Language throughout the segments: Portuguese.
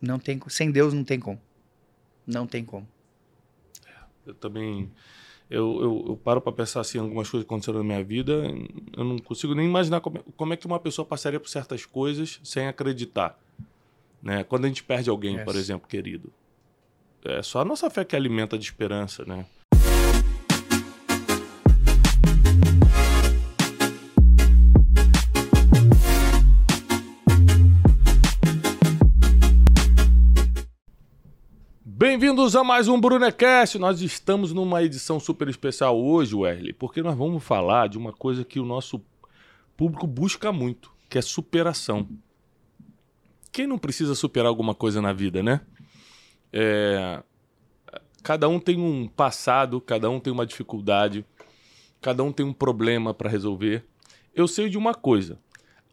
Não tem, sem Deus não tem como. Não tem como. Eu também. Eu, eu, eu paro para pensar assim, algumas coisas que aconteceram na minha vida. Eu não consigo nem imaginar como, é- como é que uma pessoa passaria por certas coisas sem acreditar. Né? Quando a gente perde alguém, Yes. por exemplo, querido. É só a nossa fé que alimenta de esperança, né? Bem-vindos a mais um Brunecast. Nós estamos numa edição super especial hoje, Wesley, porque nós vamos falar de uma coisa que o nosso público busca muito, que é superação. Quem não precisa superar alguma coisa na vida, né? É, Cada um tem um passado, cada um tem uma dificuldade, cada um tem um problema para resolver. Eu sei de uma coisa: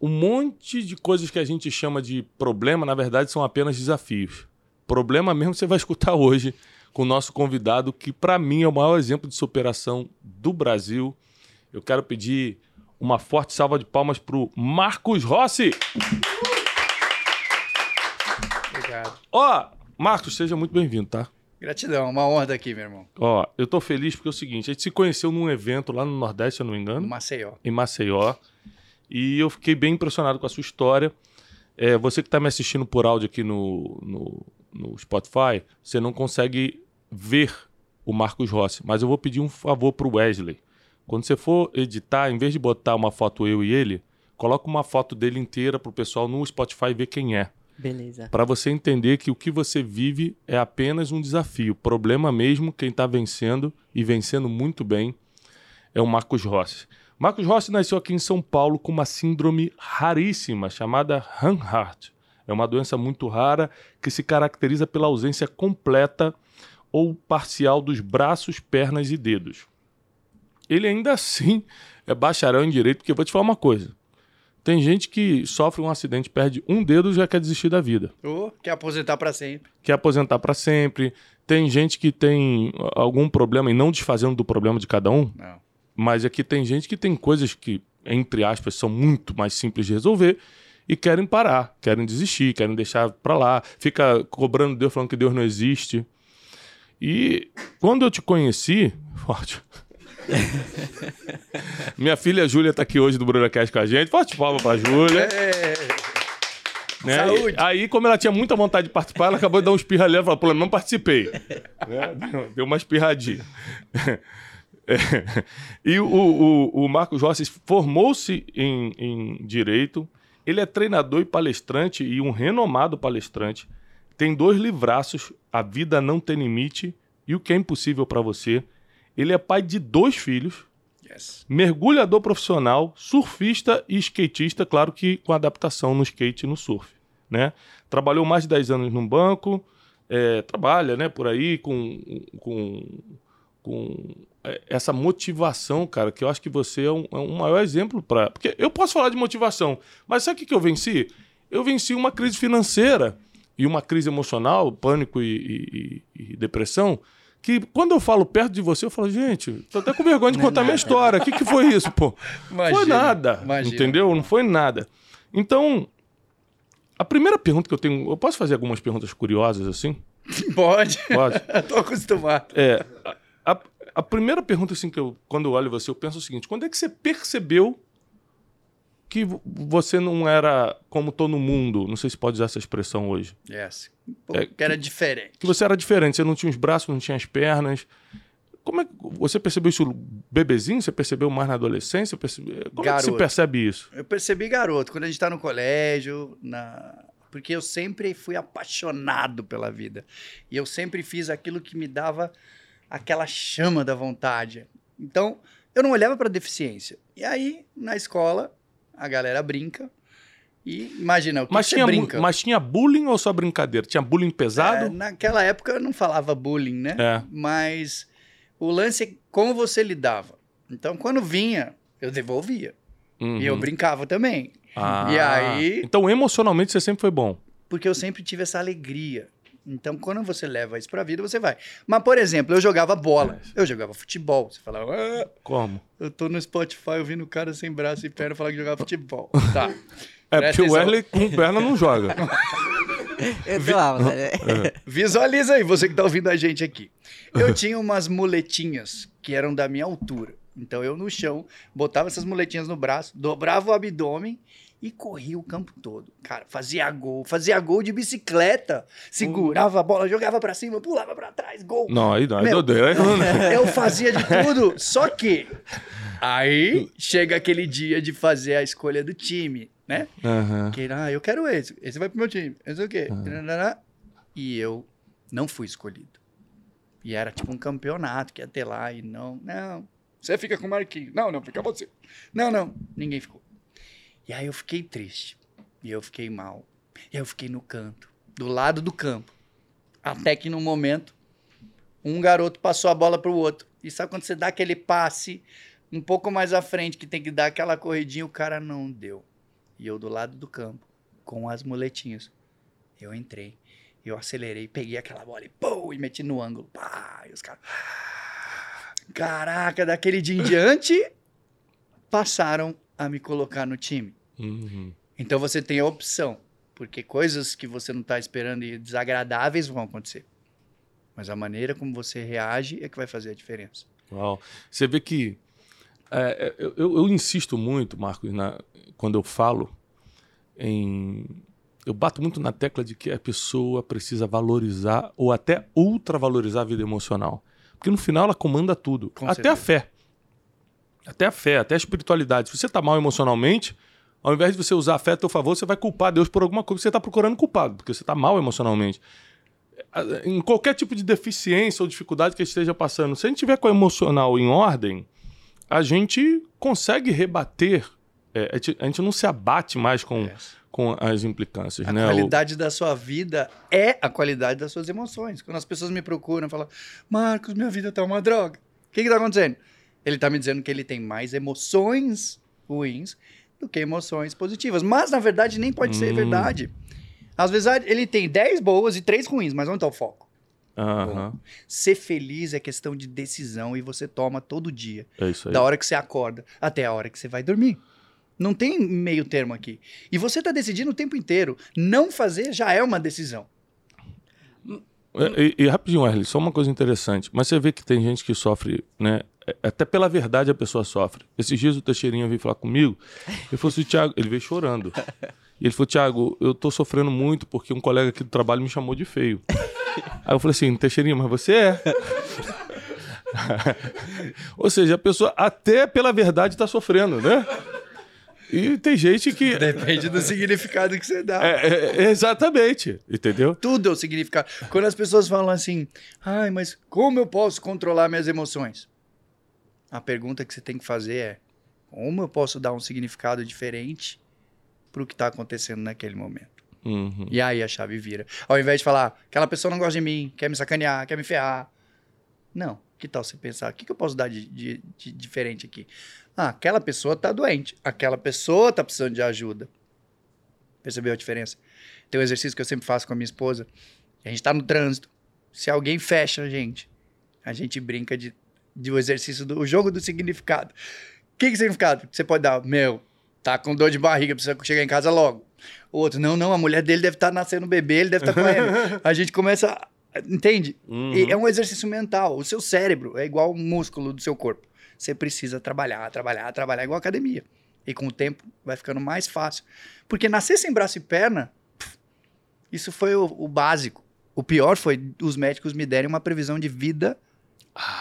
um monte de coisas que a gente chama de problema, na verdade, são apenas desafios. Problema mesmo você vai escutar hoje com o nosso convidado, que para mim é o maior exemplo de superação do Brasil. Eu quero pedir uma forte salva de palmas para o Marcos Rossi. Obrigado. Ó, Marcos, seja muito bem-vindo, tá? Gratidão, uma honra estar aqui, meu irmão. Ó, eu tô feliz porque é o seguinte, a gente se conheceu num evento lá no Nordeste, se eu não me engano, Maceió. em Maceió, e eu fiquei bem impressionado com a sua história. É, você que está me assistindo por áudio aqui no, no, no Spotify, você não consegue ver o Marcos Rossi, mas eu vou pedir um favor pro Wesley. Quando você for editar, em vez de botar uma foto eu e ele, coloca uma foto dele inteira pro pessoal no Spotify ver quem é. Beleza. Para você entender que o que você vive é apenas um desafio. Problema mesmo, quem está vencendo e vencendo muito bem é o Marcos Rossi. Marcos Rossi nasceu aqui em São Paulo com uma síndrome raríssima chamada Hanhart. É uma doença muito rara que se caracteriza pela ausência completa ou parcial dos braços, pernas e dedos. Ele ainda assim é bacharel em direito, porque eu vou te falar uma coisa. Tem gente que sofre um acidente, perde um dedo e já quer desistir da vida. Ô, quer aposentar para sempre. Quer aposentar para sempre. Tem gente que tem algum problema, e não desfazendo do problema de cada um, Não. mas aqui tem gente que tem coisas que, entre aspas, são muito mais simples de resolver e querem parar, querem desistir, querem deixar pra lá, fica cobrando Deus, falando que Deus não existe. E quando eu te conheci, forte. Minha filha Júlia tá aqui hoje do BrunaCast com a gente. Forte palma pra Júlia. Né? Saúde. E Aí, como ela tinha muita vontade de participar, ela acabou de dar um espirra ali. Ela falou, pô, não participei. Né? Deu- Deu uma espirradinha. É. E o, o, o Marcos Rossi formou-se em, em Direito. Ele é treinador e palestrante e um renomado palestrante. Tem dois livraços, A Vida Não Tem Limite e O Que é Impossível para Você. Ele é pai de dois filhos yes. mergulhador profissional, surfista e skatista, claro que com adaptação no skate e no surf, né? Trabalhou mais de 10 anos num banco, é, trabalha, né, por aí com, com, com essa motivação, cara, que eu acho que você é um, é um maior exemplo para... Porque eu posso falar de motivação, mas sabe o que, que eu venci? Eu venci uma crise financeira e uma crise emocional, pânico e, e- e- depressão, que quando eu falo perto de você, eu falo, gente, tô até com vergonha de contar minha história. O que, que foi isso, pô? foi Imagina, nada, imagina. entendeu? Não foi nada. Então, a primeira pergunta que eu tenho... Eu posso fazer algumas perguntas curiosas assim? Pode. Pode? Tô acostumado. É, a, primeira pergunta, assim, que eu, quando eu olho você, eu penso o seguinte: quando é que você percebeu que vo- você não era como todo mundo? Não sei se pode usar essa expressão hoje. Yes. Pô, É, que era diferente. Que você era diferente, você não tinha os braços, não tinha as pernas. Como é que você percebeu isso bebezinho? Você percebeu mais na adolescência? Percebe- Como é que se Garoto. percebe isso? Eu percebi garoto, quando a gente tá no colégio, na... porque eu sempre fui apaixonado pela vida. E eu sempre fiz aquilo que me dava aquela chama da vontade. Então, eu não olhava para deficiência. E aí, na escola, a galera brinca. E imagina, o que, Mas que tinha, brinca? mas tinha bullying ou só brincadeira? Tinha bullying É, pesado? naquela época eu não falava bullying, né? É. Mas o lance é como você lidava. Então, quando vinha, eu devolvia. Uhum. E eu brincava também. Ah. E aí- Então, emocionalmente, você sempre foi bom. porque eu sempre tive essa alegria. Então, quando você leva isso pra vida, você vai. Mas, por exemplo, eu jogava bola, eu jogava futebol. Você falava, ah, Como? eu tô no Spotify ouvindo o cara sem braço e perna falar que jogava futebol. Tá. É, Presta porque o. Wesley com perna não joga. Eu né? Visualiza aí, você que tá ouvindo a gente aqui. Eu tinha umas muletinhas que eram da minha altura. Então eu no chão, botava essas muletinhas no braço, dobrava o abdômen e corria o campo todo. Cara, fazia gol, fazia gol de bicicleta, segurava a bola, jogava pra cima, pulava pra trás, gol. Não, aí não, aí Meu, aí não, né? Eu fazia de tudo, só que aí chega aquele dia de fazer a escolha do time, né? Aham. Que, ah, eu quero esse, esse vai pro meu time, não sei o quê. E eu não fui escolhido. E era tipo um campeonato que ia ter lá e não, não, você fica com o Marquinhos. Não, não, fica você. Não, não, ninguém ficou. E aí eu fiquei triste. E eu fiquei mal. E eu fiquei no canto, do lado do campo. Até que num momento, um garoto passou a bola pro outro. E sabe quando você dá aquele passe um pouco mais à frente, que tem que dar aquela corridinha, o cara não deu. E eu do lado do campo, com as muletinhas. Eu entrei, eu acelerei, peguei aquela bola e pô, e meti no ângulo. Pá, e os caras. Caraca, daquele dia em diante, passaram a me colocar no time. Uhum. Então você tem a opção, porque coisas que você não está esperando e desagradáveis vão acontecer. Mas a maneira como você reage é que vai fazer a diferença. Uau. Você vê que. é, eu, eu- eu insisto muito, Marcos, na- quando eu falo em. Eu bato muito na tecla de que a pessoa precisa valorizar ou até ultravalorizar a vida emocional. Porque no final ela comanda tudo. Com até a certeza. fé. Até a fé, até a espiritualidade. Se você está mal emocionalmente, ao invés de você usar a fé a teu favor, você vai culpar Deus por alguma coisa que você está procurando culpado, porque você está mal emocionalmente em qualquer tipo de deficiência ou dificuldade que esteja passando, se a gente tiver com o emocional em ordem, a gente consegue rebater. é, a, gente, a gente não se abate mais com, com as implicâncias, A né? O- qualidade da sua vida é a qualidade das suas emoções. Quando as pessoas me procuram e falam, Marcos, minha vida tá uma droga. O que que tá acontecendo? Ele tá me dizendo que ele tem mais emoções ruins do que emoções positivas. Mas, na verdade, nem pode ser Hum. verdade. Às vezes ele tem 10 boas e 3 ruins, mas onde tá o foco? Aham, Ser feliz é questão de decisão e você toma todo dia. é isso aí. Da hora que você acorda até a hora que você vai dormir. Não tem meio termo aqui. E você tá decidindo o tempo inteiro. Não fazer já é uma decisão. É, E, e rapidinho, Wesley, só uma coisa interessante. Mas você vê que tem gente que sofre, né? é, Até pela verdade a pessoa sofre. Esses dias o Teixeirinha veio falar comigo. Ele falou assim, Thiago, ele veio chorando. E ele falou, Thiago, eu tô sofrendo muito porque um colega aqui do trabalho me chamou de feio. Aí eu falei assim, Teixeirinha, mas você é. Ou seja, a pessoa até pela verdade tá sofrendo, né? E tem gente que. Depende do significado que você dá. É, é, exatamente, entendeu? Tudo é o significado. Quando as pessoas falam assim, ai, mas como eu posso controlar minhas emoções? A pergunta que você tem que fazer é: como eu posso dar um significado diferente para o que está acontecendo naquele momento? Uhum. E aí a chave vira. Ao invés de falar, aquela pessoa não gosta de mim, quer me sacanear, quer me ferrar. Não. Que tal você pensar, o que, que eu posso dar de, de- de diferente aqui? Ah, aquela pessoa tá doente. Aquela pessoa tá precisando de ajuda. Percebeu a diferença? Tem um exercício que eu sempre faço com a minha esposa. A gente tá no trânsito. Se alguém fecha a gente, a gente brinca de, de o exercício do o jogo do significado. O que, que significado? Você pode dar, meu, tá com dor de barriga, precisa chegar em casa logo. O outro, não, não, a mulher dele deve estar nascendo um bebê, ele deve estar correndo. a gente começa, entende? Uhum. E é um exercício mental. O seu cérebro é igual um músculo do seu corpo. Você precisa trabalhar, trabalhar, trabalhar, igual academia. E com o tempo vai ficando mais fácil. Porque nascer sem braço e perna, pff, isso foi o, o básico. O pior foi os médicos me derem uma previsão de vida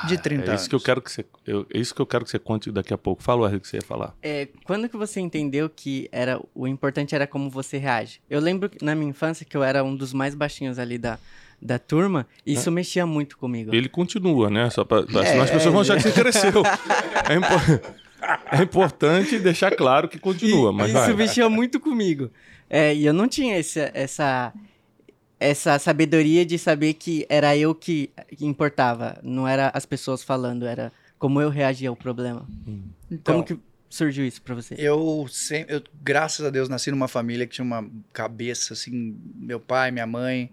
de 30 É anos. isso que eu quero que você, eu- é isso que eu quero que você conte daqui a pouco. Fala o que você ia falar. É, quando que você entendeu que era o importante era como você reage? Eu lembro que na minha infância que eu era um dos mais baixinhos ali da, da turma, e isso mexia muito comigo. Ele continua, né? Só pra, pra- senão as pessoas vão achar que você cresceu. É, impo- é importante deixar claro que continua, mas isso vai. mexia muito comigo. É, e eu não tinha esse, essa, essa sabedoria de saber que era eu que, importava, não era as pessoas falando, era como eu reagia ao problema. Então, como que surgiu isso pra você? Eu sempre, eu, graças a Deus, nasci numa família que tinha uma cabeça assim, meu pai, minha mãe.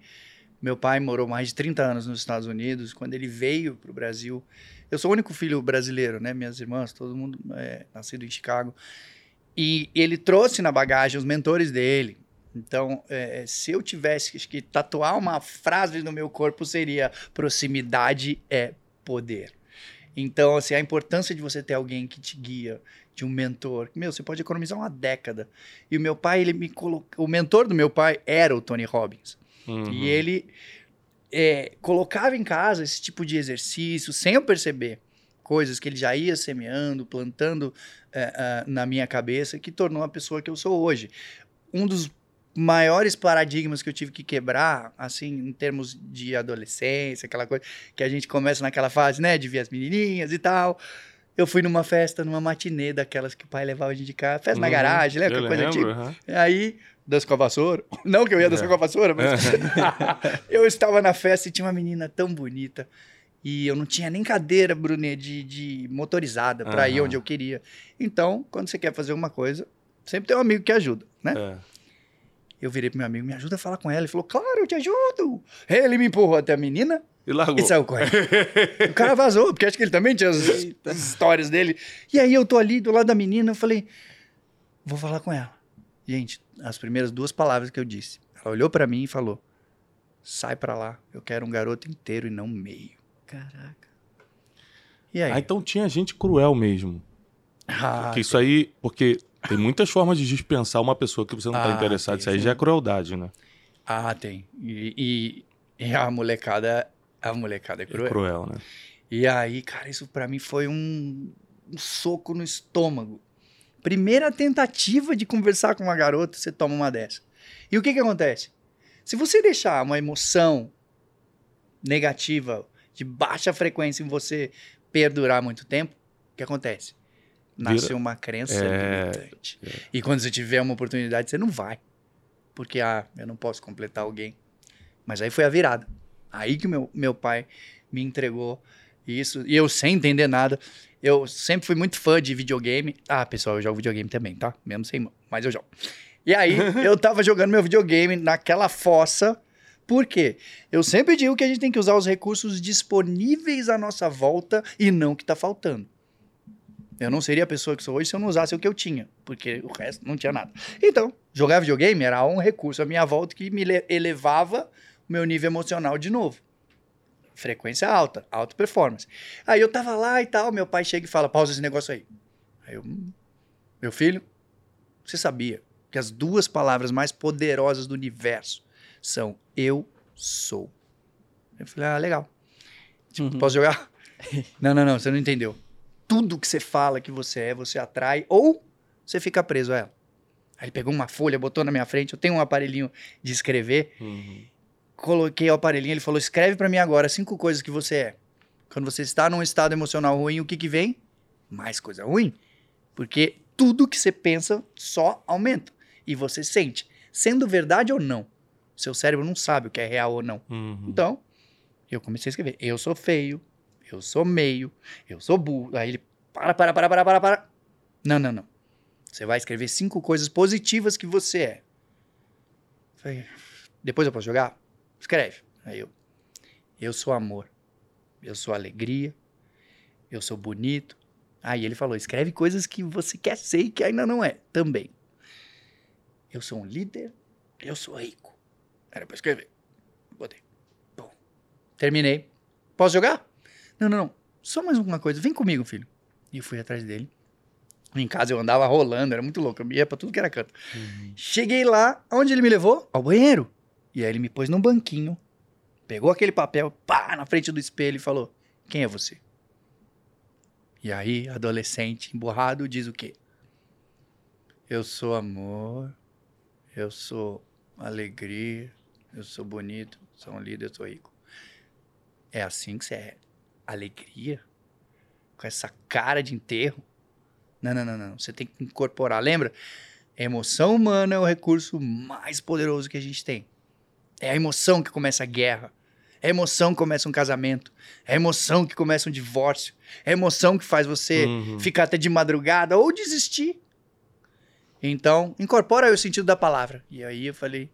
Meu pai morou mais de 30 anos nos Estados Unidos. Quando ele veio para o Brasil, eu sou o único filho brasileiro, né? Minhas irmãs, todo mundo é nascido em Chicago. E ele trouxe na bagagem os mentores dele, Então, é, se eu tivesse que tatuar uma frase no meu corpo, seria proximidade é poder. Então, assim, a importância de você ter alguém que te guia, de um mentor. Meu, você pode economizar uma década. E o meu pai, ele me colocou. O mentor do meu pai era o Tony Robbins. Uhum. E ele é, colocava em casa esse tipo de exercício, sem eu perceber. Coisas que ele já ia semeando, plantando é, é, na minha cabeça, que tornou a pessoa que eu sou hoje. Um dos maiores paradigmas que eu tive que quebrar, assim, em termos de adolescência, aquela coisa que a gente começa naquela fase, né, de ver as menininhas e tal. Eu fui numa festa, numa matinê daquelas que o pai levava a gente de casa, festa na Uhum, garagem, lembra? eu Aquela coisa lembro, antiga. aham. Aí, dança com a vassoura. Não que eu ia dançar É. com a vassoura, mas eu estava na festa e tinha uma menina tão bonita. E eu não tinha nem cadeira, Brunet, de, de motorizada para ir Aham. onde eu queria. Então, quando você quer fazer uma coisa, sempre tem um amigo que ajuda, né? É. Eu virei pro meu amigo, me ajuda a falar com ela. Ele falou, claro, eu te ajudo. Ele me empurrou até a menina E largou. e saiu correndo. o cara vazou, porque acho que ele também tinha as, as histórias dele. E aí eu tô ali do lado da menina, eu falei, vou falar com ela. Gente, as primeiras duas palavras que eu disse. Ela olhou pra mim e falou, sai pra lá, eu quero um garoto inteiro e não meio. Caraca. E aí? Ah, então tinha gente cruel mesmo. Ah, Porque isso aí. Porque tem muitas formas de dispensar uma pessoa que você não tá Ah, interessado. tem, Isso aí sim. já é crueldade, né? ah, tem. E, e- e a molecada, a molecada é É cruel. cruel, né? E aí, cara, isso pra mim foi um, um soco no estômago. Primeira tentativa de conversar com uma garota, você toma uma dessa. E o que que acontece? Se você deixar uma emoção negativa, de baixa frequência em você perdurar muito tempo, o que acontece? Nasce Vira- uma crença É, limitante. E quando você tiver uma oportunidade, você não vai. Porque, ah, eu não posso completar alguém. Mas aí foi a virada. Aí que meu, meu pai me entregou isso. E eu sem entender nada. Eu sempre fui muito fã de videogame. Ah, pessoal, eu jogo videogame também, tá? Mesmo sem mão. Mas eu jogo. E aí, eu tava jogando meu videogame naquela fossa. Por quê? Eu sempre digo que a gente tem que usar os recursos disponíveis à nossa volta e não o que tá faltando. Eu não seria a pessoa que sou hoje se eu não usasse o que eu tinha, porque o resto não tinha nada. Então, jogar videogame era um recurso à minha volta que me le- elevava o meu nível emocional de novo. Frequência alta, alta performance. Aí eu tava lá e tal, meu pai chega e fala: pausa esse negócio aí. Aí eu, "Hum, meu filho, você sabia que as duas palavras mais poderosas do universo são eu sou. Eu falei: ah, legal. Tipo, Uhum. posso jogar? não, não, não, você não entendeu. Tudo que você fala que você é, você atrai ou você fica preso a ela. Aí ele pegou uma folha, botou na minha frente, eu tenho um aparelhinho de escrever, Uhum. Coloquei o aparelhinho, ele falou: escreve pra mim agora cinco coisas que você é. Quando você está num estado emocional ruim, o que que vem? Mais coisa ruim. Porque tudo que você pensa só aumenta. E você sente. Sendo verdade ou não. Seu cérebro não sabe o que é real ou não. Uhum. Então, eu comecei a escrever. Eu sou feio, eu sou meio, eu sou burro. Aí ele, para, para, para, para, para, para. Não, não, não. Você vai escrever cinco coisas positivas que você é. Falei, depois eu posso jogar? Escreve. Aí eu, eu sou amor, eu sou alegria, eu sou bonito. Aí ele falou, escreve coisas que você quer ser e que ainda não é, também. Eu sou um líder, eu sou rico. Era pra escrever. Botei. Bom. Terminei. Posso jogar? Não, não, não. Só mais uma coisa. Vem comigo, filho. E eu fui atrás dele. Em casa eu andava rolando, era muito louco. Eu ia pra tudo que era canto. Cheguei lá, onde ele me levou? Ao banheiro. E aí ele me pôs num banquinho, pegou aquele papel, pá, na frente do espelho e falou: Quem é você? E aí, adolescente, emburrado, diz o quê? Eu sou amor, eu sou alegria, eu sou bonito, sou um líder, eu sou rico. É assim que você é? Alegria? Com essa cara de enterro? Não, não, não, não. Você tem que incorporar. Lembra? A emoção humana é o recurso mais poderoso que a gente tem. É a emoção que começa a guerra. É a emoção que começa um casamento. É a emoção que começa um divórcio. É a emoção que faz você Uhum. ficar até de madrugada ou desistir. Então, incorpora aí o sentido da palavra. E aí eu falei,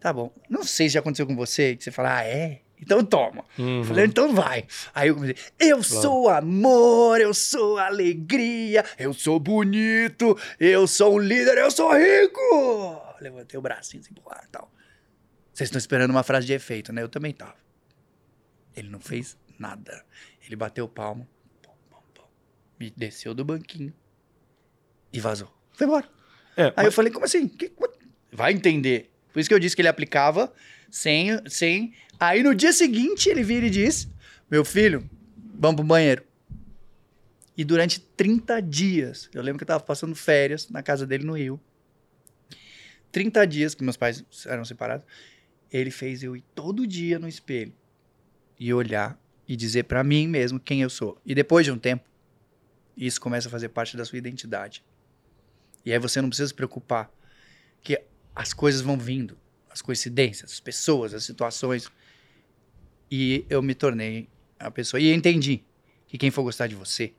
tá bom. Não sei se já aconteceu com você, que você fala, ah, é? Então toma. Uhum. Falei, então vai. Aí eu comecei, eu sou amor, eu sou alegria, eu sou bonito, eu sou um líder, eu sou rico. levantei o bracinho assim, pro ar e tal. Vocês estão esperando uma frase de efeito, né? Eu também tava. Ele não fez nada. Ele bateu palma, pum, pum, pum, me desceu do banquinho e vazou. Foi embora. É, Aí mas- eu falei, como assim? Que-? Vai entender. Por isso que eu disse que ele aplicava sem, sem. Aí no dia seguinte ele vira e diz: Meu filho, vamos pro banheiro. E durante 30 dias, eu lembro que eu tava passando férias na casa dele no Rio. 30 dias, que meus pais eram separados, ele fez eu ir todo dia no espelho e olhar e dizer pra mim mesmo quem eu sou. E depois de um tempo, isso começa a fazer parte da sua identidade. E aí você não precisa se preocupar que as coisas vão vindo, as coincidências, as pessoas, as situações. E eu me tornei a pessoa. E entendi que quem for gostar de você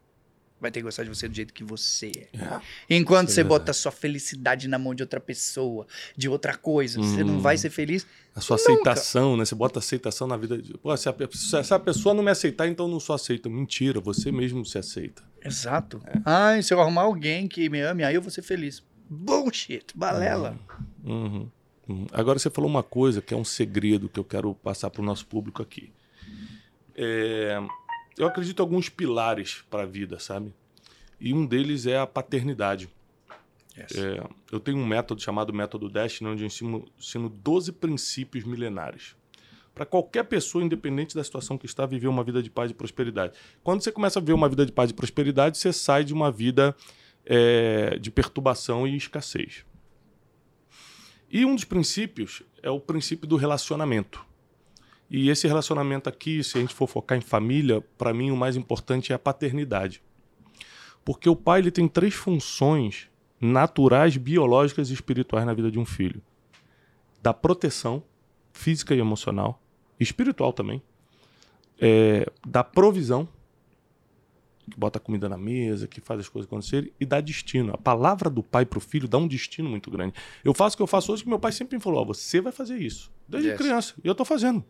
vai ter que gostar de você do jeito que você é. É. Enquanto é você verdade. bota a sua felicidade na mão de outra pessoa, de outra coisa, você não Hum. vai ser feliz. A sua Nunca. aceitação, né? Você bota aceitação na vida de. Pô, se a, se essa pessoa não me aceitar, então eu não sou aceita. Mentira, você mesmo se aceita. Exato. É. Ai, se eu arrumar alguém que me ame, aí eu vou ser feliz. Bullshit, balela. Uhum, uhum. Agora você falou uma coisa que é um segredo que eu quero passar para o nosso público aqui. É, eu acredito em alguns pilares para a vida, sabe? E um deles é a paternidade. Yes. É, eu tenho um método chamado método Destiny, onde eu ensino, ensino 12 princípios milenares. Para qualquer pessoa, independente da situação que está, viver uma vida de paz e prosperidade. Quando você começa a viver uma vida de paz e prosperidade, você sai de uma vida é, de perturbação e escassez. E um dos princípios é o princípio do relacionamento. E esse relacionamento aqui, se a gente for focar em família, para mim o mais importante é a paternidade. Porque o pai ele tem três funções naturais, biológicas e espirituais na vida de um filho: da proteção física e emocional, espiritual também, é, da provisão, que bota a comida na mesa, que faz as coisas acontecerem, e dá destino. A palavra do pai para o filho dá um destino muito grande. Eu faço o que eu faço hoje, que meu pai sempre me falou: ó, você vai fazer isso, desde Yes. criança, e eu estou fazendo.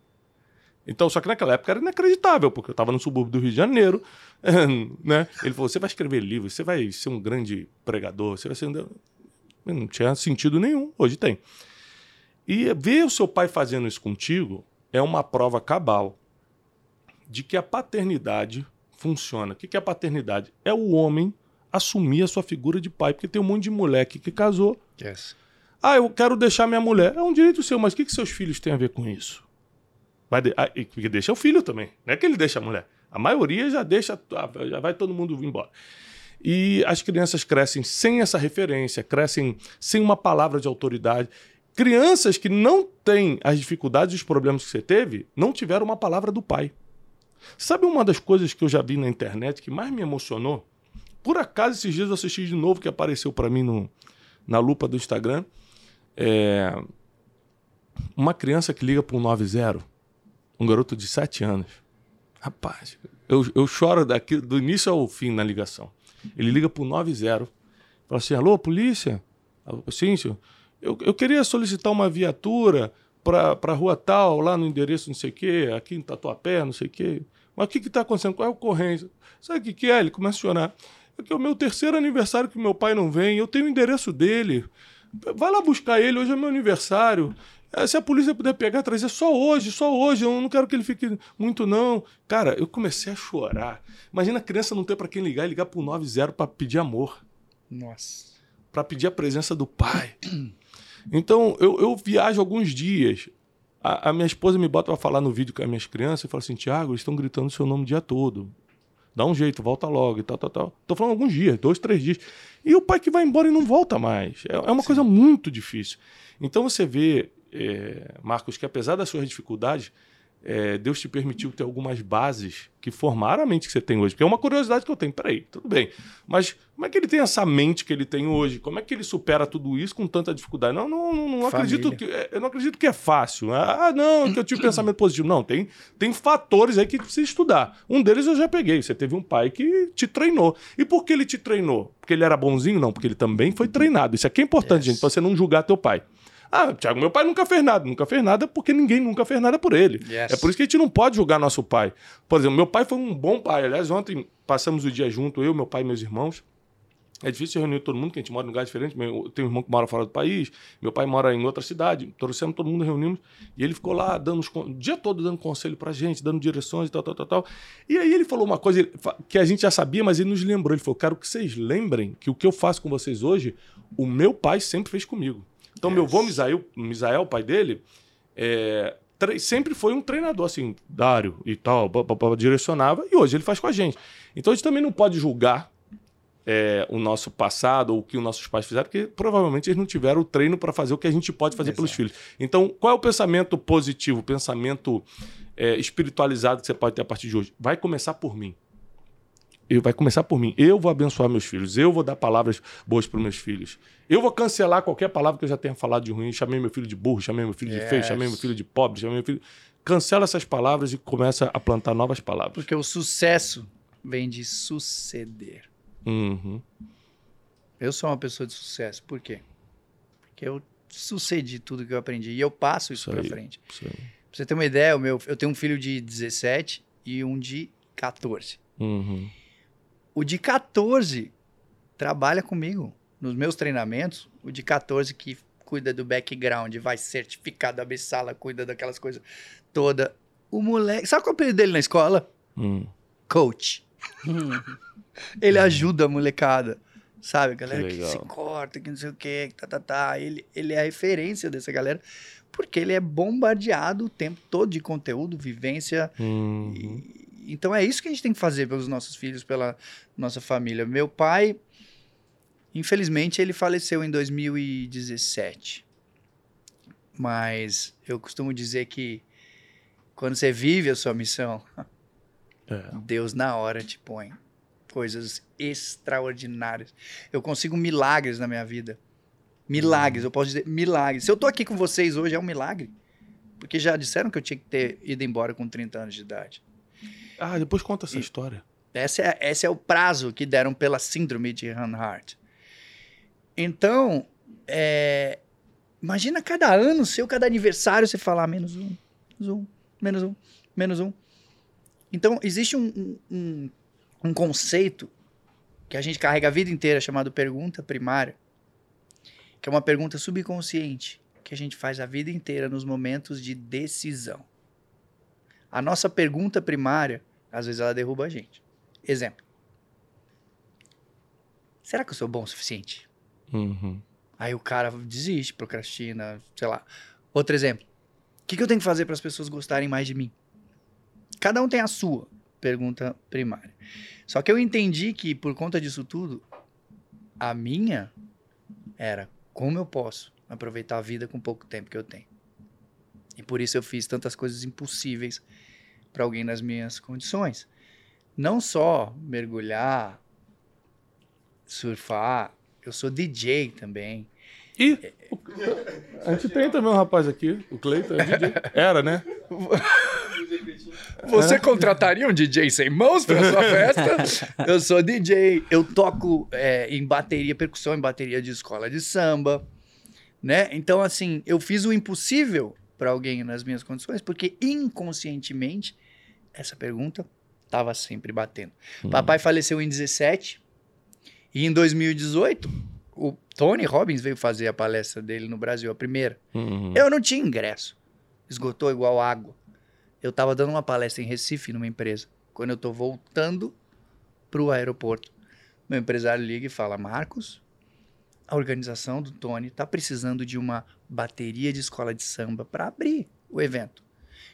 Então, só que naquela época era inacreditável, porque eu estava no subúrbio do Rio de Janeiro, né? Ele falou: você vai escrever livros, você vai ser um grande pregador, você vai ser. um... Não tinha sentido nenhum, hoje tem. E ver o seu pai fazendo isso contigo é uma prova cabal de que a paternidade funciona. O que que é a paternidade? É o homem assumir a sua figura de pai, porque tem um monte de moleque que casou. Yes. Ah, eu quero deixar minha mulher. É um direito seu, mas o que, que seus filhos têm a ver com isso? Vai de... ah, deixa o filho também. Não é que ele deixa a mulher. A maioria já deixa, ah, já vai todo mundo embora. E as crianças crescem sem essa referência, crescem sem uma palavra de autoridade. Crianças que não têm as dificuldades e os problemas que você teve, não tiveram uma palavra do pai. Sabe uma das coisas que eu já vi na internet que mais me emocionou? Por acaso, esses dias eu assisti de novo, que apareceu para mim no, na lupa do Instagram. É, uma criança que liga para um 90, um garoto de 7 anos. Rapaz, eu, eu choro daqui, do início ao fim na ligação. Ele liga para o 90, fala assim: alô, polícia? Sim, senhor. Eu, eu queria solicitar uma viatura para a rua tal, lá no endereço não sei o quê, aqui em Tatuapé, não sei o quê. Mas o que está acontecendo? Qual é a ocorrência? Sabe o que, que é? Ele começa a chorar. É que é o meu terceiro aniversário que meu pai não vem, eu tenho o endereço dele. Vai lá buscar ele, hoje é meu aniversário. Eh, Se a polícia puder pegar, trazer só hoje, só hoje, eu não quero que ele fique muito, não. Cara, eu comecei a chorar. Imagina a criança não ter para quem ligar e ligar pro 90 para pedir amor, Nossa. para pedir a presença do pai. Então, eu, eu viajo alguns dias. A, a minha esposa me bota para falar no vídeo com as minhas crianças e fala assim: Tiago, eles estão gritando seu nome o dia todo. Dá um jeito, volta logo e tal, tal, tal. Tô falando alguns dias, dois, três dias. E o pai que vai embora e não volta mais. É, é uma coisa muito difícil. Então você vê, é, Marcos, que apesar das suas dificuldades, é, Deus te permitiu ter algumas bases que formaram a mente que você tem hoje. Porque é uma curiosidade que eu tenho. Peraí, tudo bem. Mas como é que ele tem essa mente que ele tem hoje? Como é que ele supera tudo isso com tanta dificuldade? Não, não, não, não acredito que. é, Eu não acredito que é fácil. Ah, não, que eu tive pensamento positivo. Não, tem, tem fatores aí que precisa estudar. Um deles eu já peguei. Você teve um pai que te treinou. E por que ele te treinou? Porque ele era bonzinho? Não, porque ele também foi treinado. Isso aqui é importante, Yes. gente, pra você não julgar teu pai. Ah, Tiago, meu pai nunca fez nada. Nunca fez nada porque ninguém nunca fez nada por ele. Yes. É por isso que a gente não pode julgar nosso pai. Por exemplo, meu pai foi um bom pai. Aliás, ontem passamos o dia junto, eu, meu pai e meus irmãos. É difícil reunir todo mundo, que a gente mora em lugar diferente. Eu tenho um irmão que mora fora do país, meu pai mora em outra cidade. Trouxemos todo mundo, reunimos. E ele ficou lá dando os, o dia todo dando conselho pra gente, dando direções e tal, tal, tal, tal. E aí ele falou uma coisa que a gente já sabia, mas ele nos lembrou. Ele falou: quero que vocês lembrem que o que eu faço com vocês hoje, o meu pai sempre fez comigo. Então, yes. meu avô Misael, Misael, pai dele, é, sempre foi um treinador, assim, Dário e tal, direcionava, e hoje ele faz com a gente. Então a gente também não pode julgar é, o nosso passado ou o que os nossos pais fizeram, porque provavelmente eles não tiveram o treino para fazer o que a gente pode fazer Exato. pelos filhos. Então, qual é o pensamento positivo, o pensamento é, espiritualizado que você pode ter a partir de hoje? Vai começar por mim. Eu, vai começar por mim. Eu vou abençoar meus filhos. Eu vou dar palavras boas para meus filhos. Eu vou cancelar qualquer palavra que eu já tenha falado de ruim. Chamei meu filho de burro, chamei meu filho yes. de feio, chamei meu filho de pobre, chamei meu filho. Cancela essas palavras e começa a plantar novas palavras. Porque o sucesso vem de suceder. Uhum. Eu sou uma pessoa de sucesso. Por quê? Porque eu sucedi tudo que eu aprendi e eu passo isso, isso para frente. Isso. Pra você ter uma ideia, o meu, eu tenho um filho de 17 e um de 14. Uhum. O de 14 trabalha comigo nos meus treinamentos. O de 14 que cuida do background, vai certificado, abre sala, cuida daquelas coisas toda. O moleque. Sabe qual é o apelido dele na escola? Hum. Coach. ele ajuda a molecada. Sabe, a galera que, que, se corta, que não sei o que, tá, tá, tá. Ele, ele é a referência dessa galera, porque ele é bombardeado o tempo todo de conteúdo, vivência. Uhum. E, então é isso que a gente tem que fazer pelos nossos filhos, pela nossa família. Meu pai, infelizmente, ele faleceu em 2017. Mas eu costumo dizer que quando você vive a sua missão, é. Deus na hora te põe coisas extraordinárias. Eu consigo milagres na minha vida. Milagres, eu posso dizer milagres. Se eu tô aqui com vocês hoje, é um milagre. Porque já disseram que eu tinha que ter ido embora com 30 anos de idade. Ah, depois conta essa e história. Esse é, esse é o prazo que deram pela síndrome de Hanhart. Então, é, imagina cada ano seu, cada aniversário, você falar menos um, menos um, menos um, menos um. Então, existe um, um, um conceito que a gente carrega a vida inteira chamado pergunta primária, que é uma pergunta subconsciente que a gente faz a vida inteira nos momentos de decisão. A nossa pergunta primária, às vezes ela derruba a gente. Exemplo. Será que eu sou bom o suficiente? Uhum. Aí o cara desiste, procrastina, sei lá. Outro exemplo. O que, que eu tenho que fazer para as pessoas gostarem mais de mim? Cada um tem a sua pergunta primária. Só que eu entendi que, por conta disso tudo, a minha era como eu posso aproveitar a vida com pouco tempo que eu tenho. E por isso eu fiz tantas coisas impossíveis para alguém nas minhas condições. Não só mergulhar, surfar, eu sou DJ também. E a gente tem também um rapaz aqui, o Cleiton, é. Era, né? Você contrataria um DJ sem mãos para sua festa? eu sou DJ, eu toco é, em bateria, percussão em bateria de escola de samba, né? Então, assim, eu fiz o impossível para alguém nas minhas condições, porque inconscientemente essa pergunta estava sempre batendo. Hum. Papai faleceu em 17 e em 2018 o Tony Robbins veio fazer a palestra dele no Brasil, a primeira. Uhum. Eu não tinha ingresso. Esgotou igual água. Eu estava dando uma palestra em Recife, numa empresa. Quando eu estou voltando para o aeroporto, meu empresário liga e fala: Marcos, a organização do Tony está precisando de uma bateria de escola de samba para abrir o evento.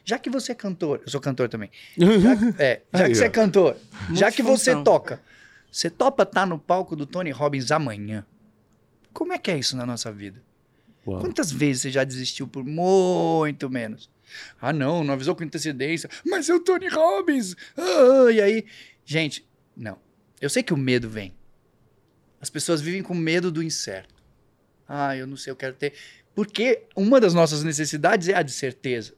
Já que você é cantor, eu sou cantor também. Já, é, já Aí, que você é cantor, já que você toca, você topa estar tá no palco do Tony Robbins amanhã? Como é que é isso na nossa vida? Uau. Quantas vezes você já desistiu por muito menos? Ah, não, não avisou com antecedência. Mas é o Tony Robbins. Ah, e aí, gente, não. Eu sei que o medo vem. As pessoas vivem com medo do incerto. Ah, eu não sei, eu quero ter. Porque uma das nossas necessidades é a de certeza.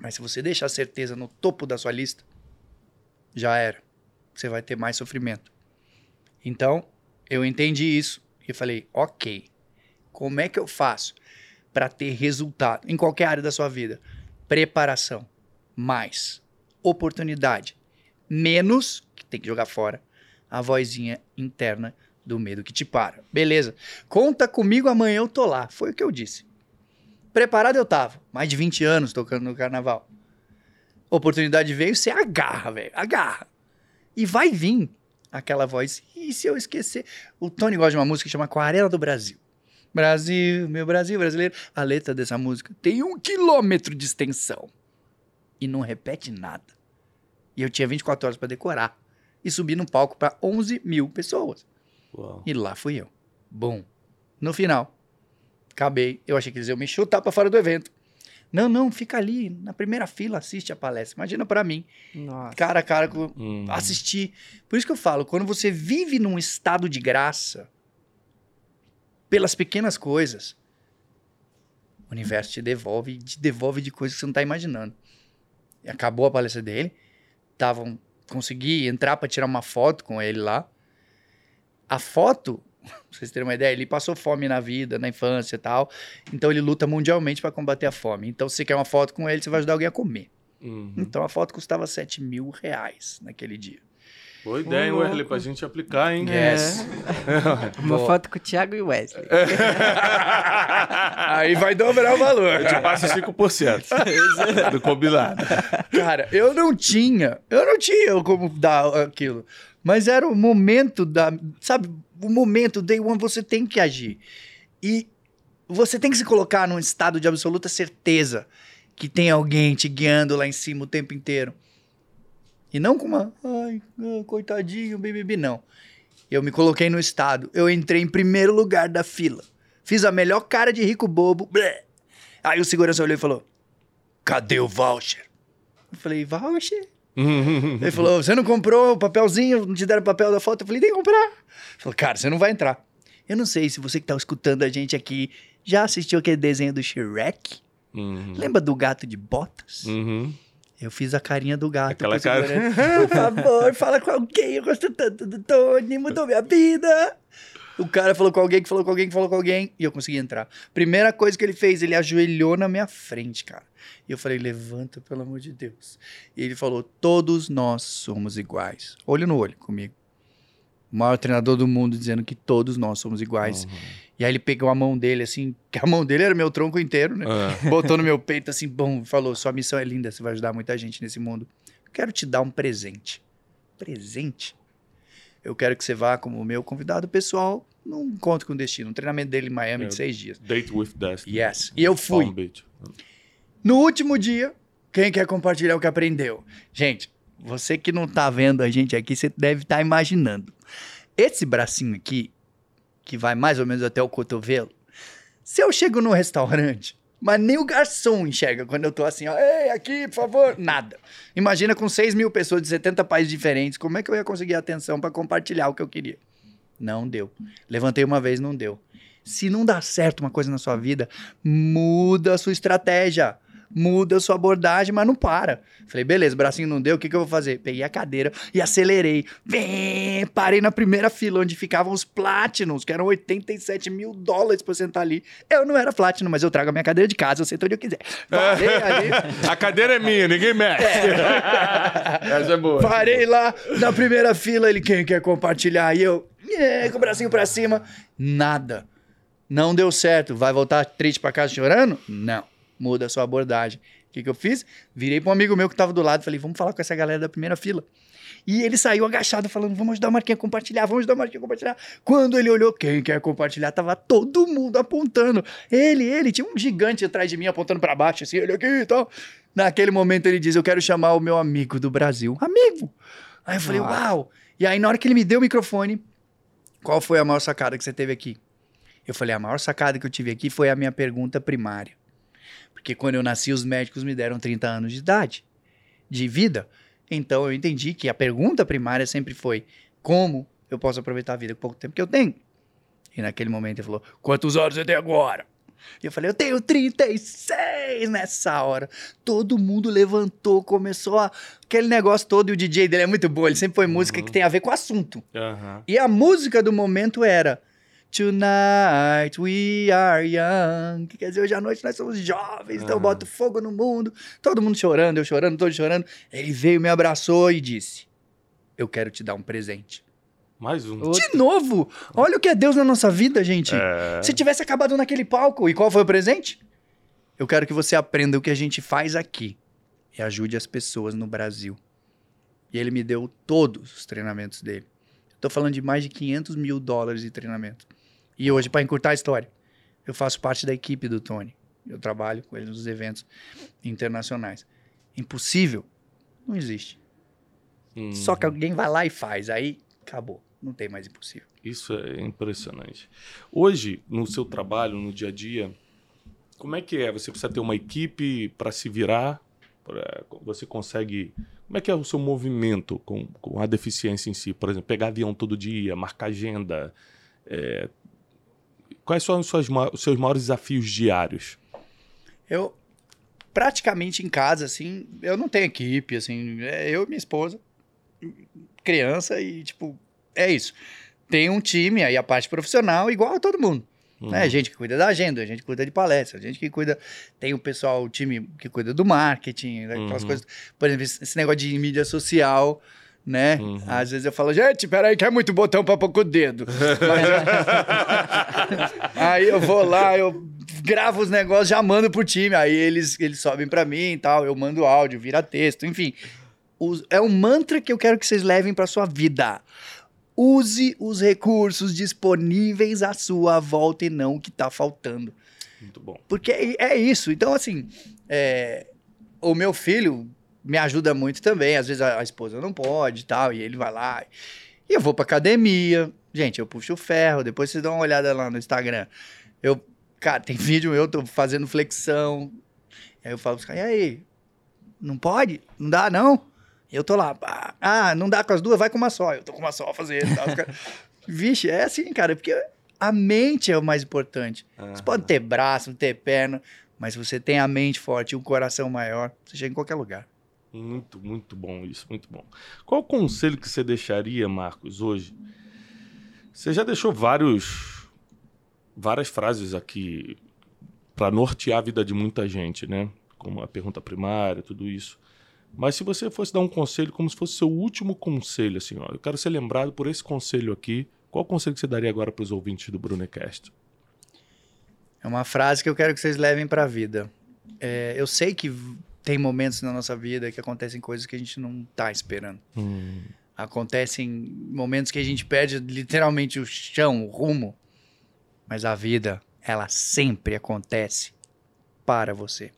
Mas se você deixar a certeza no topo da sua lista, já era. Você vai ter mais sofrimento. Então, eu entendi isso e falei, ok, como é que eu faço para ter resultado em qualquer área da sua vida? Preparação, mais oportunidade, menos, que tem que jogar fora, a vozinha interna do medo que te para. Beleza. Conta comigo, amanhã eu tô lá. Foi o que eu disse. Preparado eu tava. Mais de 20 anos tocando no carnaval. Oportunidade veio, você agarra, velho. Agarra. E vai vir aquela voz. E se eu esquecer? O Tony gosta de uma música que chama Aquarela do Brasil. Brasil, meu Brasil brasileiro. A letra dessa música tem um quilômetro de extensão. E não repete nada. E eu tinha 24 horas para decorar. E subi no palco para 11 mil pessoas. Uau. E lá fui eu. Bom. No final, acabei. Eu achei que eles iam me chutar para fora do evento. Não, não, fica ali na primeira fila, assiste a palestra. Imagina para mim, Nossa. cara a cara Hum. assistir. Por isso que eu falo, quando você vive num estado de graça, pelas pequenas coisas, o universo te devolve, te devolve de coisas que você não tá imaginando. E acabou a palestra dele, tavam, consegui entrar para tirar uma foto com ele lá. A foto, pra vocês terem uma ideia, ele passou fome na vida, na infância e tal. Então ele luta mundialmente para combater a fome. Então se você quer uma foto com ele, você vai ajudar alguém a comer. Uhum. Então a foto custava 7 mil reais naquele dia. Boa ideia, hein, Wesley, pra gente aplicar, hein? Yes. Uma Boa. foto com o Thiago e o Wesley. Aí vai dobrar o valor. Eu te passo 5% do combinado. Cara, eu não tinha, eu não tinha como dar aquilo. Mas era o momento da, sabe, o momento day one você tem que agir. E você tem que se colocar num estado de absoluta certeza que tem alguém te guiando lá em cima o tempo inteiro. E não com uma, ai, ah, coitadinho, BBB, não. Eu me coloquei no estado. Eu entrei em primeiro lugar da fila. Fiz a melhor cara de rico bobo. blé. Aí o segurança olhou e falou: Cadê o voucher? Eu falei: Voucher? Ele falou: Você não comprou o papelzinho? Não te deram o papel da foto? Eu falei: Tem que comprar. Ele falou: Cara, você não vai entrar. Eu não sei se você que tá escutando a gente aqui já assistiu aquele desenho do Shrek. Uhum. Lembra do gato de botas? Uhum. Eu fiz a carinha do gato. Aquela cara. Por favor, fala com alguém. Eu gosto tanto do Tony, mudou minha vida. O cara falou com alguém, que falou com alguém, que falou com alguém. E eu consegui entrar. Primeira coisa que ele fez, ele ajoelhou na minha frente, cara. E eu falei, levanta, pelo amor de Deus. E ele falou, todos nós somos iguais. Olho no olho comigo. O maior treinador do mundo dizendo que todos nós somos iguais. E aí ele pegou a mão dele, assim, que a mão dele era meu tronco inteiro, né? Ah. botou no meu peito assim, bom, falou: sua missão é linda, você vai ajudar muita gente nesse mundo. Quero te dar um presente. Presente? Eu quero que você vá como meu convidado pessoal num encontro com o destino, um treinamento dele em Miami É. de seis dias. Date with Destiny. Yes. E eu fui. Palm Beach. No último dia, quem quer compartilhar o que aprendeu? Gente, você que não tá vendo a gente aqui, você deve estar imaginando. Esse bracinho aqui, que vai mais ou menos até o cotovelo, se eu chego no restaurante, mas nem o garçom enxerga quando eu tô assim, ó, ei, aqui, por favor, nada. Imagina com 6 mil pessoas de 70 países diferentes, como é que eu ia conseguir atenção para compartilhar o que eu queria? Não deu. Levantei uma vez, não deu. Se não dá certo uma coisa na sua vida, muda a sua estratégia. Muda a sua abordagem, mas não para. Falei, beleza, bracinho não deu, o que, que eu vou fazer? Peguei a cadeira e acelerei. Bem, parei na primeira fila, onde ficavam os Platinums, que eram 87 mil dólares pra eu sentar ali. Eu não era Platinum, mas eu trago a minha cadeira de casa, eu sento onde eu quiser. Parei ali, A cadeira é minha, ninguém mexe. Essa é boa. Parei lá na primeira fila, ele quem quer compartilhar? E eu, "É", com o bracinho pra cima. Nada. Não deu certo. Vai voltar triste pra casa chorando? Não. Muda a sua abordagem. O que, que eu fiz? Virei pra um amigo meu que tava do lado e falei, vamos falar com essa galera da primeira fila. E ele saiu agachado falando, vamos ajudar o Marquinhos a compartilhar, vamos ajudar o Marquinhos a compartilhar. Quando ele olhou, quem quer compartilhar? Tava todo mundo apontando. Ele, ele, tinha um gigante atrás de mim apontando pra baixo, assim, ele aqui e tal. Naquele momento ele diz, eu quero chamar o meu amigo do Brasil. Amigo! Aí eu falei, Nossa. uau! E aí na hora que ele me deu o microfone, qual foi a maior sacada que você teve aqui? Eu falei, a maior sacada que eu tive aqui foi a minha pergunta primária. Porque quando eu nasci, os médicos me deram 30 anos de idade, de vida. Então eu entendi que a pergunta primária sempre foi: como eu posso aproveitar a vida com o pouco tempo que eu tenho? E naquele momento ele falou: quantos anos você tem agora? E eu falei: eu tenho 36 nessa hora. Todo mundo levantou, começou a, aquele negócio todo. E o DJ dele é muito bom, ele sempre foi música que tem a ver com o assunto. Aham. E a música do momento era Tonight we are young. Que quer dizer, hoje à noite nós somos jovens, então eu Ah. boto fogo no mundo. Todo mundo chorando, eu chorando, todos chorando. Ele veio, me abraçou e disse: Eu quero te dar um presente. Mais um. De novo! Olha o que é Deus na nossa vida, gente. É. Se tivesse acabado naquele palco, e qual foi o presente? Eu quero que você aprenda o que a gente faz aqui e ajude as pessoas no Brasil. E ele me deu todos os treinamentos dele. Estou falando de mais de 500 mil dólares de treinamento. E hoje, para encurtar a história, eu faço parte da equipe do Tony. Eu trabalho com ele nos eventos internacionais. Impossível? Não existe. Hum, Só que alguém vai lá e faz. Aí acabou. Não tem mais impossível. Isso é impressionante. Hoje, no seu trabalho, no dia a dia, como é que é? Você precisa ter uma equipe para se virar? Pra- Você consegue. Como é que é o seu movimento com, com a deficiência em si? Por exemplo, pegar avião todo dia, marcar agenda. é, Quais são os seus, os seus maiores desafios diários? Eu, praticamente em casa, assim, eu não tenho equipe, assim, é eu e minha esposa, criança e, tipo, é isso. Tem um time aí, a parte profissional, igual a todo mundo. Né? Gente que cuida da agenda, gente que cuida de palestra, gente que cuida. Tem o pessoal, o time que cuida do marketing, né? aquelas Uhum. coisas. Por exemplo, esse negócio de mídia social, né? Uhum. Às vezes eu falo, gente, peraí, que é muito botão pra pouco dedo. Mas, aí eu vou lá, eu gravo os negócios, já mando pro time. Aí eles, eles sobem pra mim e tal. Eu mando áudio, vira texto, enfim. É um mantra que eu quero que vocês levem pra sua vida. Use os recursos disponíveis à sua volta e não o que tá faltando. Muito bom. Porque é, é isso. Então, assim, é, o meu filho me ajuda muito também. Às vezes a, a esposa não pode e tal, e ele vai lá. E eu vou pra academia. Gente, eu puxo o ferro. Depois vocês dão uma olhada lá no Instagram. Eu, cara, tem vídeo eu tô fazendo flexão. Aí eu falo pros caras, e aí? Não pode? Não dá, não? Eu tô lá, pá. ah, não dá com as duas, vai com uma só. Eu tô com uma só fazendo. Caras- Vixe, é assim, cara, porque a mente é o mais importante. Você pode ter braço, ter perna, mas se você tem a mente forte e um coração maior, você chega em qualquer lugar. Muito, muito bom isso, muito bom. Qual o conselho que você deixaria, Marcos, hoje? Você já deixou vários, várias frases aqui para nortear a vida de muita gente, né? Como a pergunta primária, tudo isso. Mas se você fosse dar um conselho como se fosse seu último conselho, assim, ó, eu quero ser lembrado por esse conselho aqui. Qual conselho que você daria agora para os ouvintes do Brunecast? É uma frase que eu quero que vocês levem pra vida. É, eu sei que tem momentos na nossa vida que acontecem coisas que a gente não tá esperando. Acontecem momentos que a gente perde literalmente o chão, o rumo. Mas a vida, ela sempre acontece para você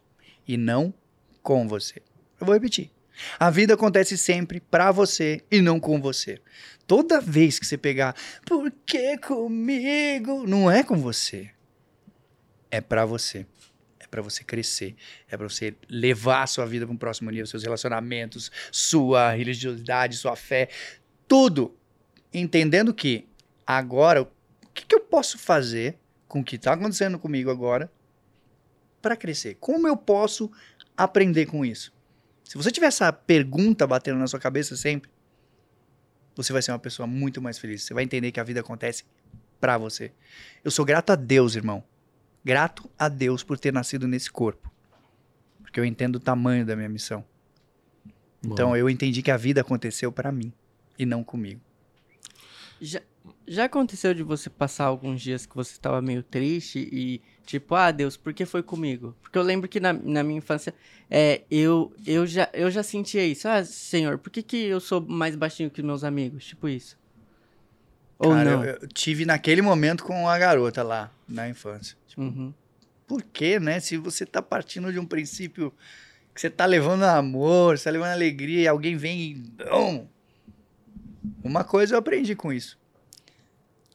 e não com você. Eu vou repetir. A vida acontece sempre para você e não com você. Toda vez que você pegar, por que comigo? Não é com você. É para você. É para você crescer. É para você levar a sua vida para um próximo nível, seus relacionamentos, sua religiosidade, sua fé, tudo. Entendendo que agora, o que, que eu posso fazer com o que está acontecendo comigo agora para crescer? Como eu posso aprender com isso? Se você tiver essa pergunta batendo na sua cabeça sempre, você vai ser uma pessoa muito mais feliz. Você vai entender que a vida acontece para você. Eu sou grato a Deus, irmão. Grato a Deus por ter nascido nesse corpo. Porque eu entendo o tamanho da minha missão. Então eu entendi que a vida aconteceu para mim e não comigo. Já, já aconteceu de você passar alguns dias que você estava meio triste e tipo, ah, Deus, por que foi comigo? Porque eu lembro que na, na minha infância é, eu, eu, já, eu já sentia isso. Ah, Senhor, por que, que eu sou mais baixinho que meus amigos? Tipo isso. Ou Cara, não? Eu, eu tive naquele momento com a garota lá na infância. Uhum. Por quê, né? Se você tá partindo de um princípio que você tá levando amor, você tá levando alegria e alguém vem e. Não! Uma coisa eu aprendi com isso.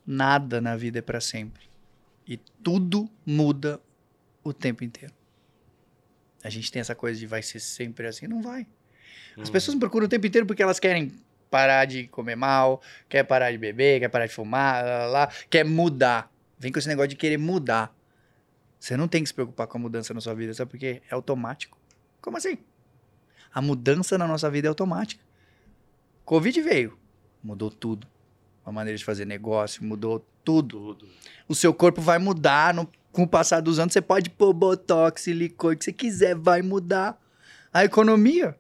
Nada na vida é para sempre. E tudo muda o tempo inteiro. A gente tem essa coisa de vai ser sempre assim, não vai. As pessoas me procuram o tempo inteiro porque elas querem parar de comer mal, quer parar de beber, quer parar de fumar, lá, lá, lá, quer mudar. Vem com esse negócio de querer mudar. Você não tem que se preocupar com a mudança na sua vida, sabe por quê? É automático. Como assim? A mudança na nossa vida é automática. Covid veio, mudou tudo. A maneira de fazer negócio, mudou tudo. Tudo. O seu corpo vai mudar no- com o passar dos anos. Você pode pôr botox, silicone, o que você quiser, vai mudar. A economia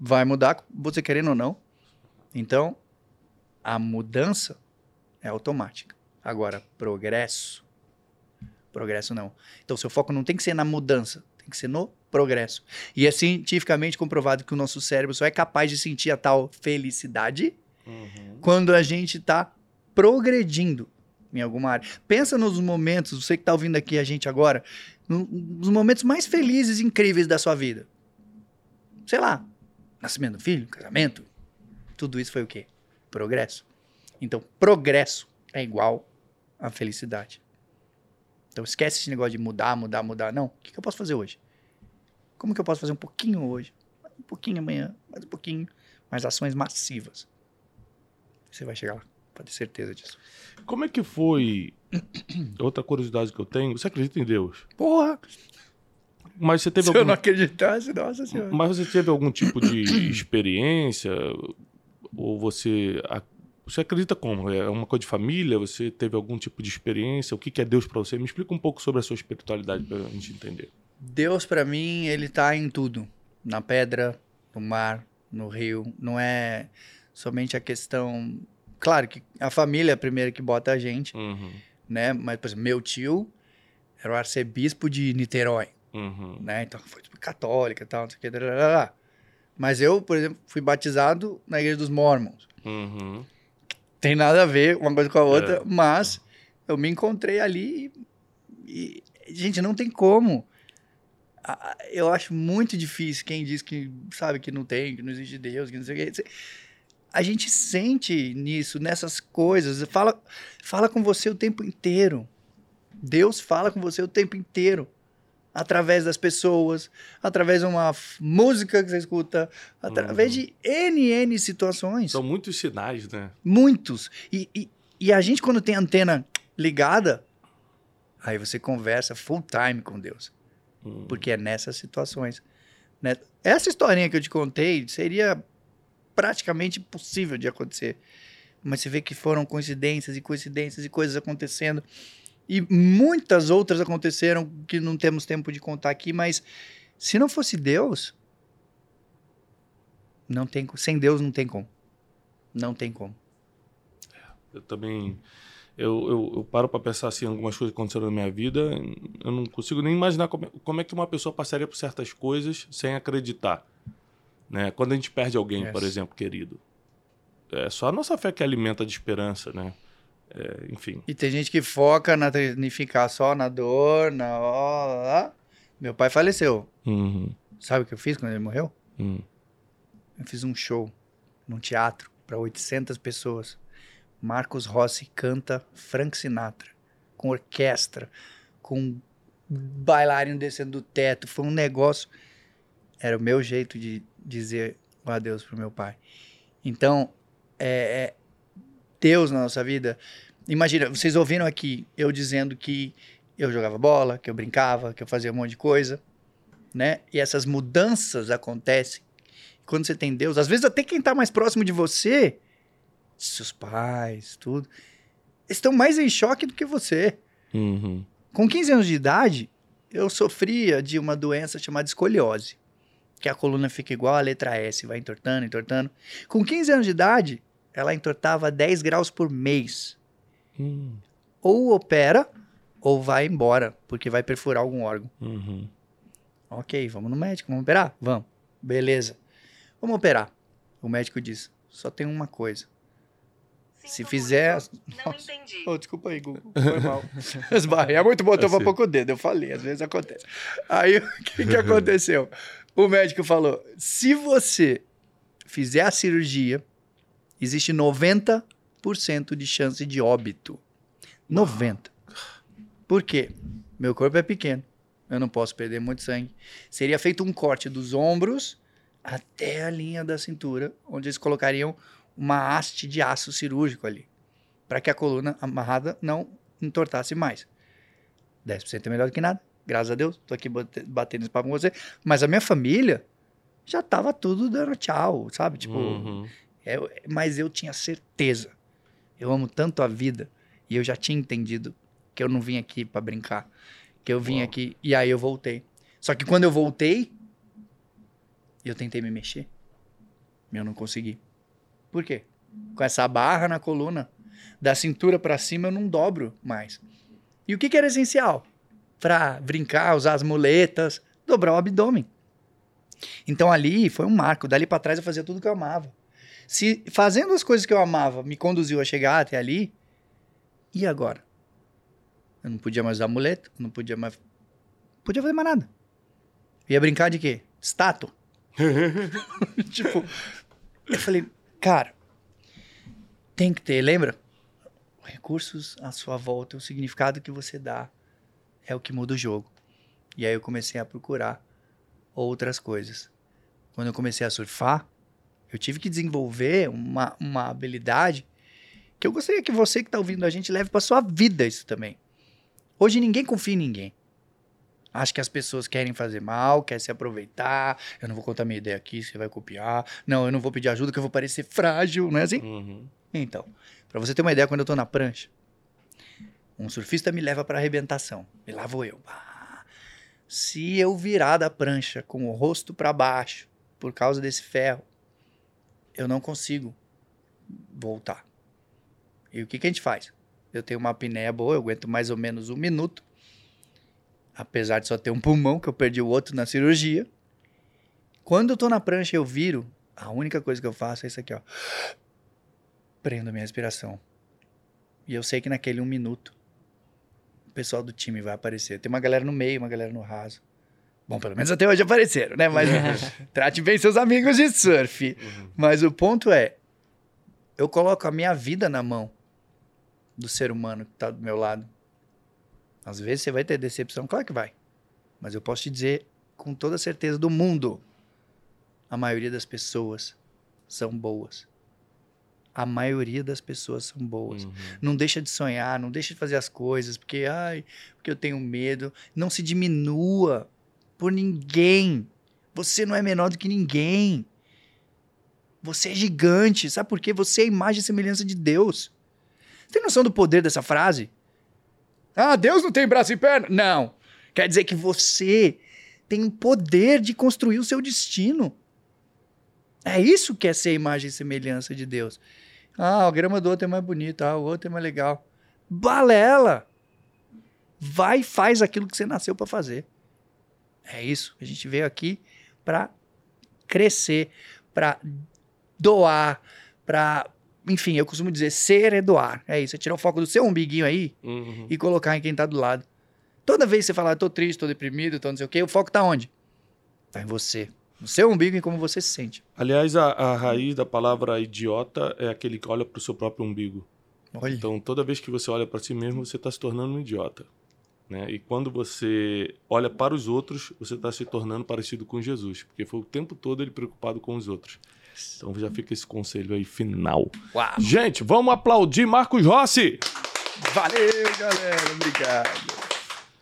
vai mudar, você querendo ou não. Então, A mudança é automática. Agora, progresso. Progresso não. Então, seu foco não tem que ser na mudança, tem que ser no progresso. E é cientificamente comprovado que o nosso cérebro só é capaz de sentir a tal felicidade Uhum. quando a gente está progredindo em alguma área. Pensa nos momentos, você que está ouvindo aqui a gente agora, no- nos momentos mais felizes e incríveis da sua vida. Sei lá, nascimento do filho, casamento. Tudo isso foi o quê? Progresso. Então, progresso é igual a felicidade. Então, esquece esse negócio de mudar, mudar, mudar. Não. O que, que eu posso fazer hoje? Como que eu posso fazer um pouquinho hoje? Um pouquinho amanhã, mais um pouquinho. Mais ações massivas. Você vai chegar lá, pode ter certeza disso. Como é que foi? Outra curiosidade que eu tenho, você acredita em Deus? Porra! Mas você teve Se eu algum não acreditasse, nossa senhora. Mas você teve algum tipo de experiência? Ou você. A- Você acredita como? É uma coisa de família? Você teve algum tipo de experiência? O que é Deus pra você? Me explica um pouco sobre a sua espiritualidade pra gente entender. Deus, pra mim, ele tá em tudo. Na pedra, no mar, no rio. Não é somente a questão... Claro que a família é a primeira que bota a gente, Uhum, né? Mas, por exemplo, meu tio era o arcebispo de Niterói, uhum, né? Então, foi tipo, católica e tal, não sei o que. darará. Mas eu, por exemplo, fui batizado na igreja dos Mormons. uhum. Tem nada a ver uma coisa com a outra, mas eu me encontrei ali e, e, gente, não tem como. Eu acho muito difícil quem diz que sabe que não tem, que não existe Deus, que não sei o que. A gente sente nisso, nessas coisas. Fala, fala com você o tempo inteiro. Deus fala com você o tempo inteiro. Através das pessoas, através de uma música que você escuta, através Uhum. de N, N situações. São muitos sinais, né? Muitos. E, e, e a gente, quando tem a antena ligada, aí você conversa full time com Deus. Hum. Porque é nessas situações. né? Essa historinha que eu te contei seria praticamente impossível de acontecer. Mas você vê que foram coincidências e coincidências e coisas acontecendo. E muitas outras aconteceram que não temos tempo de contar aqui, mas se não fosse Deus, não tem, sem Deus não tem como. Não tem como. Eu também. Eu, eu, eu paro pra pensar assim, algumas coisas que aconteceram na minha vida. Eu não consigo nem imaginar como, é- como é que uma pessoa passaria por certas coisas sem acreditar. Né? Quando a gente perde alguém, Yes. por exemplo, querido. É só a nossa fé que alimenta de esperança, né? É, enfim. E tem gente que foca na, em ficar só na dor, na. ó. Meu pai faleceu. Uhum, Sabe o que eu fiz quando ele morreu? uhum. Eu fiz um show num teatro para 800 pessoas. Marcos Rossi canta Frank Sinatra, com orquestra, com bailarino descendo do teto. Foi um negócio. Era o meu jeito de dizer adeus pro meu pai. Então, é, é Deus na nossa vida. Imagina, vocês ouviram aqui eu dizendo que eu jogava bola, que eu brincava, que eu fazia um monte de coisa, né? E essas mudanças acontecem quando você tem Deus, às vezes até quem está mais próximo de você, seus pais, tudo, estão mais em choque do que você. Uhum. Com 15 anos de idade, eu sofria de uma doença chamada escoliose, que a coluna fica igual a letra S, vai entortando, entortando. Com 15 anos de idade, ela entortava 10 graus por mês. Hum, Ou opera, ou vai embora, porque vai perfurar algum órgão. uhum. Ok, vamos no médico, vamos operar? Vamos. Beleza. Vamos operar. O médico diz: só tem uma coisa. Se Sinto fizer. muito, Não Nossa. entendi. Oh, desculpa aí, Google. Foi mal. Esbarrei. É muito botou pra Assim. pouco o dedo. Eu falei, às vezes acontece. Aí, o que, que aconteceu? O médico falou: se você fizer a cirurgia, existe 90% de chance de óbito. 90%. Por quê? Meu corpo é pequeno. Eu não posso perder muito sangue. Seria feito um corte dos ombros até a linha da cintura, onde eles colocariam uma haste de aço cirúrgico ali, para que a coluna amarrada não entortasse mais. 10% é melhor do que nada. Graças a Deus, tô aqui bate- batendo esse papo com você. Mas a minha família já tava tudo dando tchau, sabe? Tipo, Uhum. É- mas eu tinha certeza. Eu amo tanto a vida e eu já tinha entendido que eu não vim aqui para brincar, que eu vim Uau. aqui e aí eu voltei. Só que quando eu voltei, eu tentei me mexer, eu não consegui. Por quê? com essa barra na coluna. Da cintura pra cima eu não dobro mais. E o que, que era essencial? Pra brincar, usar as muletas, dobrar o abdômen. Então ali foi um marco. Dali pra trás eu fazia tudo que eu amava. Se fazendo as coisas que eu amava me conduziu a chegar até ali, e agora? Eu não podia mais usar muleta, não podia mais. Podia fazer mais nada. Ia brincar de quê? Estátua. tipo, eu falei, cara, tem que ter, lembra? Recursos à sua volta, o significado que você dá é o que muda o jogo. E aí eu comecei a procurar outras coisas. Quando eu comecei a surfar, eu tive que desenvolver uma, uma habilidade que eu gostaria que você que está ouvindo a gente leve para sua vida isso também. Hoje ninguém confia em ninguém. Acho que as pessoas querem fazer mal, querem se aproveitar. Eu não vou contar minha ideia aqui, você vai copiar. Não, eu não vou pedir ajuda, que eu vou parecer frágil, não é assim? Uhum. Então, para você ter uma ideia, quando eu tô na prancha, um surfista me leva para arrebentação. E lá vou eu. Se eu virar da prancha com o rosto para baixo, por causa desse ferro, eu não consigo voltar. E o que, que a gente faz? Eu tenho uma apneia boa, eu aguento mais ou menos um minuto apesar de só ter um pulmão, que eu perdi o outro na cirurgia. Quando eu tô na prancha eu viro, a única coisa que eu faço é isso aqui, ó. Prendo minha respiração. E eu sei que naquele um minuto, o pessoal do time vai aparecer. Tem uma galera no meio, uma galera no raso. Bom, pelo menos até hoje apareceram, né? Mas trate bem seus amigos de surf. Uhum. Mas o ponto é, eu coloco a minha vida na mão do ser humano que tá do meu lado. Às vezes você vai ter decepção, claro que vai. Mas eu posso te dizer com toda a certeza do mundo, a maioria das pessoas são boas. A maioria das pessoas são boas. Uhum. Não deixa de sonhar, não deixa de fazer as coisas, porque ai, porque eu tenho medo. Não se diminua por ninguém. Você não é menor do que ninguém. Você é gigante. Sabe por quê? Você é a imagem e semelhança de Deus. Você tem noção do poder dessa frase? Ah, Deus não tem braço e perna? Não. Quer dizer que você tem o poder de construir o seu destino. É isso que é ser imagem e semelhança de Deus. Ah, a grama do outro é mais bonita, ah, o outro é mais legal. Balela! Vai e faz aquilo que você nasceu para fazer. É isso. A gente veio aqui para crescer, para doar, para enfim, eu costumo dizer ser é doar. É isso, é tirar o foco do seu umbiguinho aí Uhum. e colocar em quem tá do lado. Toda vez que você falar, tô triste, tô deprimido, tô não sei o quê, o foco tá onde? Tá em você. No seu umbigo e como você se sente. Aliás, a, a raiz da palavra idiota é aquele que olha pro seu próprio umbigo. Olha. Então, toda vez que você olha para si mesmo, você está se tornando um idiota. Né? E quando você olha para os outros, você está se tornando parecido com Jesus, porque foi o tempo todo ele preocupado com os outros. Então já fica esse conselho aí final. Uau. Gente, vamos aplaudir Marcos Rossi! Valeu, galera. Obrigado.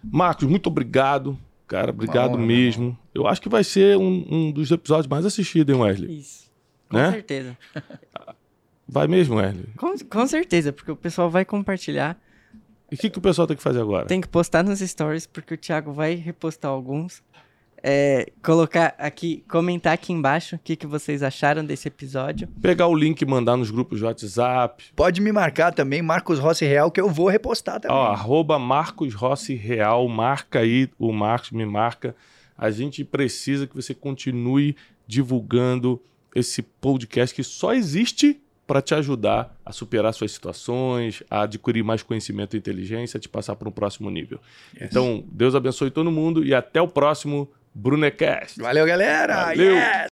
Marcos, muito obrigado. Cara, obrigado mesmo. Eu acho que vai ser um, um dos episódios mais assistidos, hein, Wesley? Isso. Com Né? certeza. Vai mesmo, Wesley? Com, com certeza, porque o pessoal vai compartilhar. E o que, que o pessoal tem que fazer agora? Tem que postar nos stories, porque o Thiago vai repostar alguns. É, colocar aqui, comentar aqui embaixo o que, que vocês acharam desse episódio. Pegar o link e mandar nos grupos de WhatsApp. Pode me marcar também, Marcos Rossi Real, que eu vou repostar também. Ó, arroba Marcos Rossi Real, marca aí, o Marcos me marca. A gente precisa que você continue divulgando esse podcast que só existe para te ajudar a superar suas situações, a adquirir mais conhecimento e inteligência, a te passar para um próximo nível. Yes. Então, Deus abençoe todo mundo e até o próximo Brunecast. Valeu, galera. Valeu. Yes.